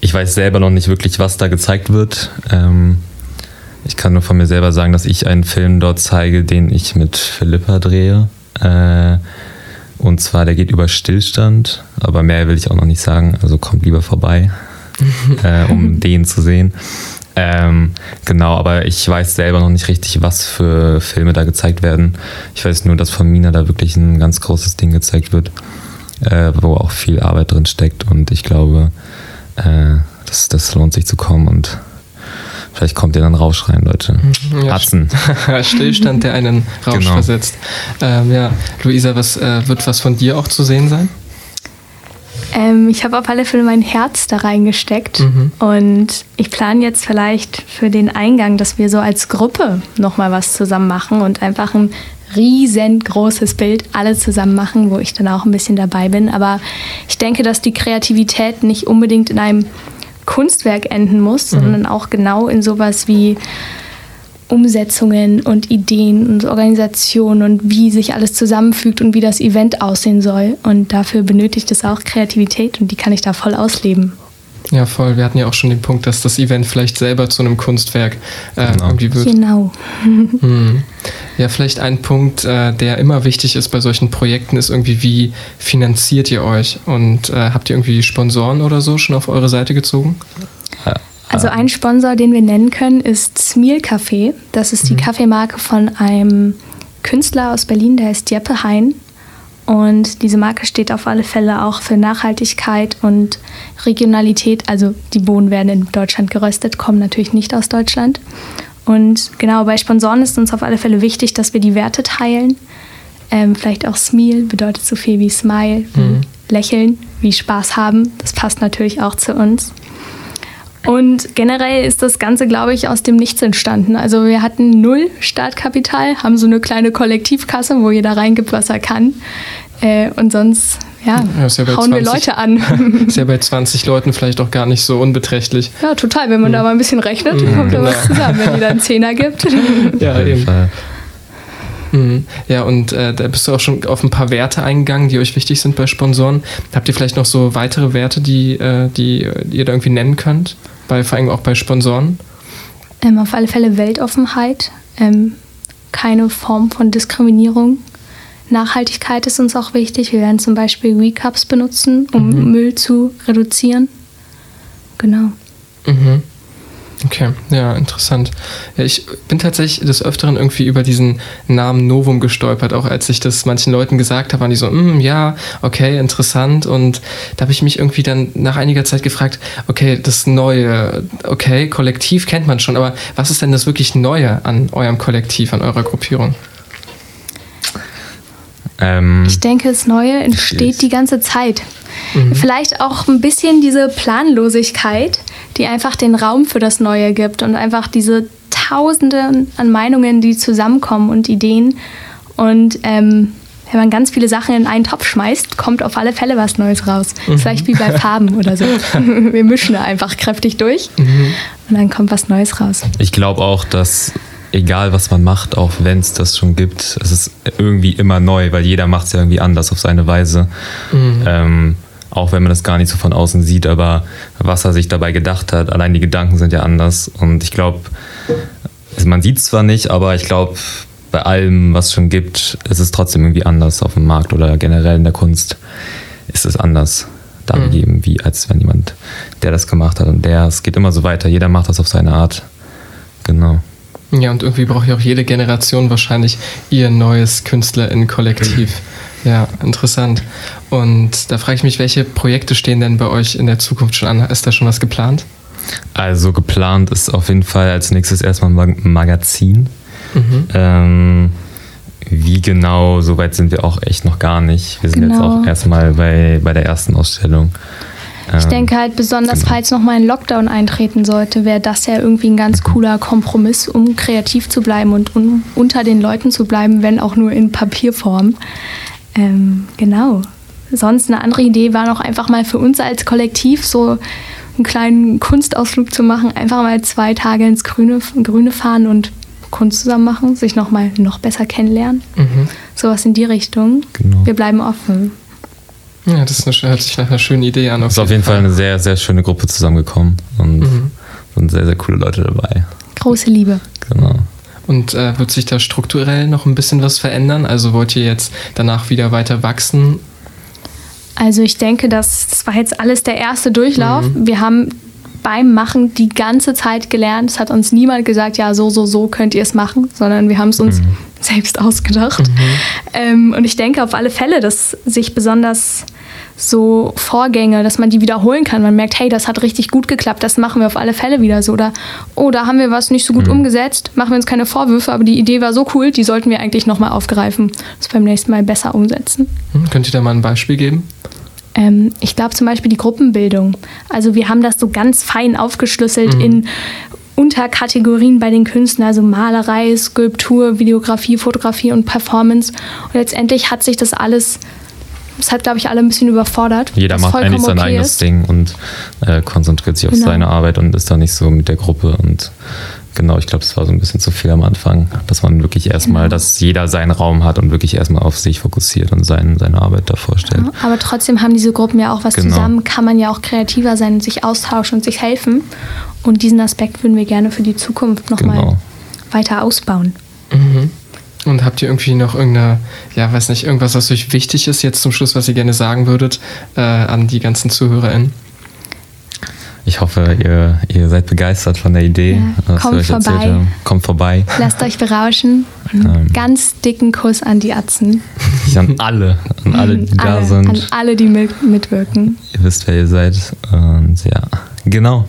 ich weiß selber noch nicht wirklich, was da gezeigt wird. Ähm, ich kann nur von mir selber sagen, dass ich einen Film dort zeige, den ich mit Philippa drehe. Äh, und zwar, der geht über Stillstand, aber mehr will ich auch noch nicht sagen. Also kommt lieber vorbei, äh, um den zu sehen. Ähm, genau, aber ich weiß selber noch nicht richtig, was für Filme da gezeigt werden. Ich weiß nur, dass von Mina da wirklich ein ganz großes Ding gezeigt wird, äh, wo auch viel Arbeit drin steckt und ich glaube, äh, das, das lohnt sich zu kommen und vielleicht kommt ihr dann Rausch rein, Leute. Ja, Hatzen. Stillstand, der einen Rausch Genau. versetzt. Ähm, ja, Luisa, was äh, wird was von dir auch zu sehen sein? Ähm, ich habe auf alle Fälle mein Herz da reingesteckt und ich plane jetzt vielleicht für den Eingang, dass wir so als Gruppe nochmal was zusammen machen und einfach ein riesengroßes Bild alle zusammen machen, wo ich dann auch ein bisschen dabei bin. Aber ich denke, dass die Kreativität nicht unbedingt in einem Kunstwerk enden muss, sondern auch genau in sowas wie Umsetzungen und Ideen und Organisation und wie sich alles zusammenfügt und wie das Event aussehen soll. Und dafür benötigt es auch Kreativität und die kann ich da voll ausleben. Ja, voll. Wir hatten ja auch schon den Punkt, dass das Event vielleicht selber zu einem Kunstwerk äh, Genau. irgendwie wird. Genau. Hm. Ja, vielleicht ein Punkt, äh, der immer wichtig ist bei solchen Projekten, ist irgendwie, wie finanziert ihr euch? Und äh, habt ihr irgendwie Sponsoren oder so schon auf eure Seite gezogen? Also ein Sponsor, den wir nennen können, ist Smiel Café. Das ist die Kaffeemarke von einem Künstler aus Berlin, der heißt Jeppe Hein. Und diese Marke steht auf alle Fälle auch für Nachhaltigkeit und Regionalität. Also die Bohnen werden in Deutschland geröstet, kommen natürlich nicht aus Deutschland. Und genau bei Sponsoren ist uns auf alle Fälle wichtig, dass wir die Werte teilen. Ähm, vielleicht auch Smile bedeutet so viel wie Smile, wie Lächeln, wie Spaß haben. Das passt natürlich auch zu uns. Und generell ist das Ganze, glaube ich, aus dem Nichts entstanden. Also wir hatten null Startkapital, haben so eine kleine Kollektivkasse, wo jeder reingibt, was er kann. Äh, und sonst, ja, Ja, ist ja hauen wir 20. Leute an. Ist ja bei 20 Leuten vielleicht auch gar nicht so unbeträchtlich. ja, total. Wenn man da mal ein bisschen rechnet, kommt da was genau. zusammen, wenn jeder einen Zehner gibt. Ja, Auf jeden eben. Fall. Mhm. Ja, und äh, da bist du auch schon auf ein paar Werte eingegangen, die euch wichtig sind bei Sponsoren. Habt ihr vielleicht noch so weitere Werte, die, äh, die ihr da irgendwie nennen könnt? Bei, vor allem auch bei Sponsoren? Ähm, auf alle Fälle Weltoffenheit, ähm, keine Form von Diskriminierung. Nachhaltigkeit ist uns auch wichtig. Wir werden zum Beispiel Recups benutzen, um Mhm. Müll zu reduzieren. Genau. Mhm. Okay, ja, interessant. Ja, ich bin tatsächlich des Öfteren irgendwie über diesen Namen Novum gestolpert, auch als ich das manchen Leuten gesagt habe, waren die so, "Mm, ja, okay, interessant. Und da habe ich mich irgendwie dann nach einiger Zeit gefragt, okay, das Neue, okay, Kollektiv kennt man schon, aber was ist denn das wirklich Neue an eurem Kollektiv, an eurer Gruppierung? Ähm, Ich denke, das Neue entsteht die ganze Zeit. Vielleicht auch ein bisschen diese Planlosigkeit, die einfach den Raum für das Neue gibt und einfach diese Tausende an Meinungen, die zusammenkommen und Ideen. Und ähm, wenn man ganz viele Sachen in einen Topf schmeißt, kommt auf alle Fälle was Neues raus. Vielleicht wie bei Farben oder so. Wir mischen da einfach kräftig durch und dann kommt was Neues raus. Ich glaube auch, dass egal was man macht, auch wenn es das schon gibt, es ist irgendwie immer neu, weil jeder macht es ja irgendwie anders auf seine Weise. Ähm, auch wenn man das gar nicht so von außen sieht, aber was er sich dabei gedacht hat, allein die Gedanken sind ja anders. Und ich glaube, also man sieht es zwar nicht, aber ich glaube, bei allem, was es schon gibt, ist es trotzdem irgendwie anders auf dem Markt oder generell in der Kunst ist es anders dargegeben, wie als wenn jemand, der das gemacht hat und der, es geht immer so weiter, jeder macht das auf seine Art. Genau. Ja, und irgendwie braucht ja auch jede Generation wahrscheinlich ihr neues KünstlerInnen-Kollektiv. Ja, interessant. Und da frage ich mich, welche Projekte stehen denn bei euch in der Zukunft schon an? Ist da schon was geplant? Also geplant ist auf jeden Fall als nächstes erstmal ein Mag- Magazin. Ähm, wie genau, soweit sind wir auch echt noch gar nicht. Wir sind jetzt Genau. auch erstmal bei, bei der ersten Ausstellung. Ich Ähm, denke halt besonders, genau. falls nochmal ein Lockdown eintreten sollte, wäre das ja irgendwie ein ganz cooler Kompromiss, um kreativ zu bleiben und um unter den Leuten zu bleiben, wenn auch nur in Papierform. Ähm, genau. Sonst eine andere Idee war noch einfach mal für uns als Kollektiv so einen kleinen Kunstausflug zu machen, einfach mal zwei Tage ins Grüne, Grüne fahren und Kunst zusammen machen, sich nochmal noch besser kennenlernen. Mhm. Sowas in die Richtung. Genau. Wir bleiben offen. Ja, das ist eine, hört sich nach einer schönen Idee an. ist auf jeden Fall eine sehr, sehr schöne Gruppe zusammengekommen und sind sehr, sehr coole Leute dabei. Große Liebe. Genau. Und äh, wird sich da strukturell noch ein bisschen was verändern? Also wollt ihr jetzt danach wieder weiter wachsen? Also ich denke, das, das war jetzt alles der erste Durchlauf. Wir haben beim Machen die ganze Zeit gelernt. Es hat uns niemand gesagt, ja, so, so, so könnt ihr es machen, sondern wir haben es uns selbst ausgedacht. Ähm, und ich denke auf alle Fälle, dass sich besonders so Vorgänge, dass man die wiederholen kann. Man merkt, hey, das hat richtig gut geklappt, das machen wir auf alle Fälle wieder so. Oder, oh, da haben wir was nicht so gut umgesetzt, machen wir uns keine Vorwürfe, aber die Idee war so cool, die sollten wir eigentlich nochmal aufgreifen, das beim nächsten Mal besser umsetzen. Hm, könnt ihr da mal ein Beispiel geben? Ähm, ich glaube zum Beispiel die Gruppenbildung. Also wir haben das so ganz fein aufgeschlüsselt in Unterkategorien bei den Künstlern, also Malerei, Skulptur, Videografie, Fotografie und Performance. Und letztendlich hat sich das alles, das hat glaube ich alle ein bisschen überfordert. Jeder macht vollkommen eigentlich sein okay eigenes ist. Ding und äh, konzentriert sich auf Genau. seine Arbeit und ist da nicht so mit der Gruppe. Und genau, ich glaube, es war so ein bisschen zu viel am Anfang, dass man wirklich erstmal, Genau. dass jeder seinen Raum hat und wirklich erstmal auf sich fokussiert und sein, seine Arbeit da vorstellt. Ja, aber trotzdem haben diese Gruppen ja auch was Genau. zusammen, kann man ja auch kreativer sein, sich austauschen und sich helfen. Und diesen Aspekt würden wir gerne für die Zukunft nochmal Genau. weiter ausbauen. Mhm. Und habt ihr irgendwie noch irgendeine, ja, weiß nicht, irgendwas, was euch wichtig ist jetzt zum Schluss, was ihr gerne sagen würdet äh, an die ganzen ZuhörerInnen? Ich hoffe, ihr, ihr seid begeistert von der Idee. Ja, kommt euch erzählt vorbei. Kommt vorbei. Lasst euch berauschen. Einen Ähm. ganz dicken Kuss an die Atzen. Ich an alle, an alle, die da alle, sind. An alle, die mit, mitwirken. Ihr wisst, wer ihr seid. Und ja, genau.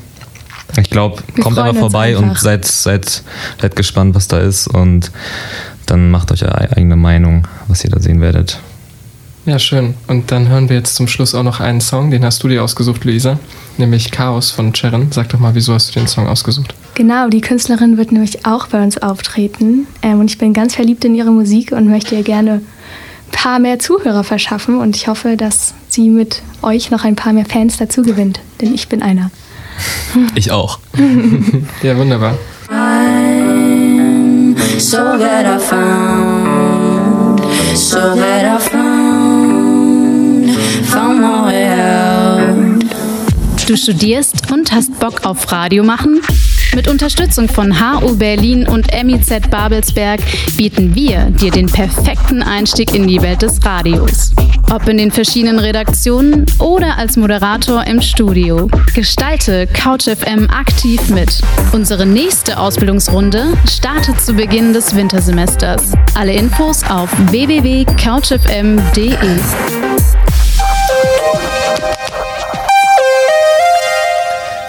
Ich glaube, kommt einfach vorbei einfach. und seid, seid, seid gespannt, was da ist. Und dann macht euch eure eigene Meinung, was ihr da sehen werdet. Ja, schön. Und dann hören wir jetzt zum Schluss auch noch einen Song, den hast du dir ausgesucht, Luisa, nämlich Chaos von Cheren. Sag doch mal, wieso hast du den Song ausgesucht? Genau, die Künstlerin wird nämlich auch bei uns auftreten. Ähm, und ich bin ganz verliebt in ihre Musik und möchte ihr gerne ein paar mehr Zuhörer verschaffen. Und ich hoffe, dass sie mit euch noch ein paar mehr Fans dazu gewinnt. Denn ich bin einer. Ich auch. Ja, wunderbar. So that I found, so that I found, found my way out. Du studierst und hast Bock auf Radio machen? Mit Unterstützung von HU Berlin und MIZ Babelsberg bieten wir dir den perfekten Einstieg in die Welt des Radios. Ob in den verschiedenen Redaktionen oder als Moderator im Studio. Gestalte CouchFM aktiv mit. Unsere nächste Ausbildungsrunde startet zu Beginn des Wintersemesters. Alle Infos auf www.couchfm.de.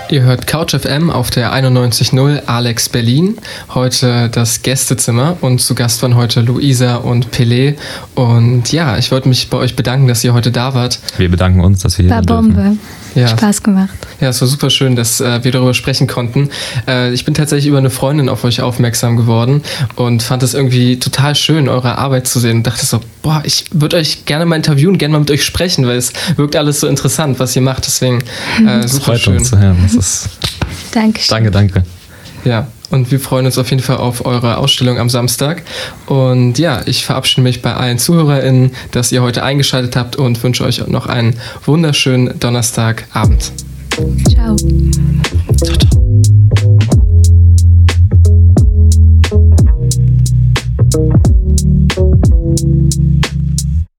Ihr hört Couch FM auf der 91.0 Alex Berlin. Heute das Gästezimmer und zu Gast waren heute Luisa und Pelé. Und ja, ich wollte mich bei euch bedanken, dass ihr heute da wart. Wir bedanken uns, dass wir hier War sein dürfen. Ja. Spaß gemacht. Ja, es war super schön, dass äh, wir darüber sprechen konnten. Äh, ich bin tatsächlich über eine Freundin auf euch aufmerksam geworden und fand es irgendwie total schön, eure Arbeit zu sehen und dachte so, boah, ich würde euch gerne mal interviewen, gerne mal mit euch sprechen, weil es wirkt alles so interessant, was ihr macht. Deswegen äh, Das super freut schön. uns zu hören. Das ist, Dankeschön. danke, danke. Ja, und wir freuen uns auf jeden Fall auf eure Ausstellung am Samstag. Und ja, ich verabschiede mich bei allen ZuhörerInnen, dass ihr heute eingeschaltet habt und wünsche euch noch einen wunderschönen Donnerstagabend. Ciao. Ciao, ciao.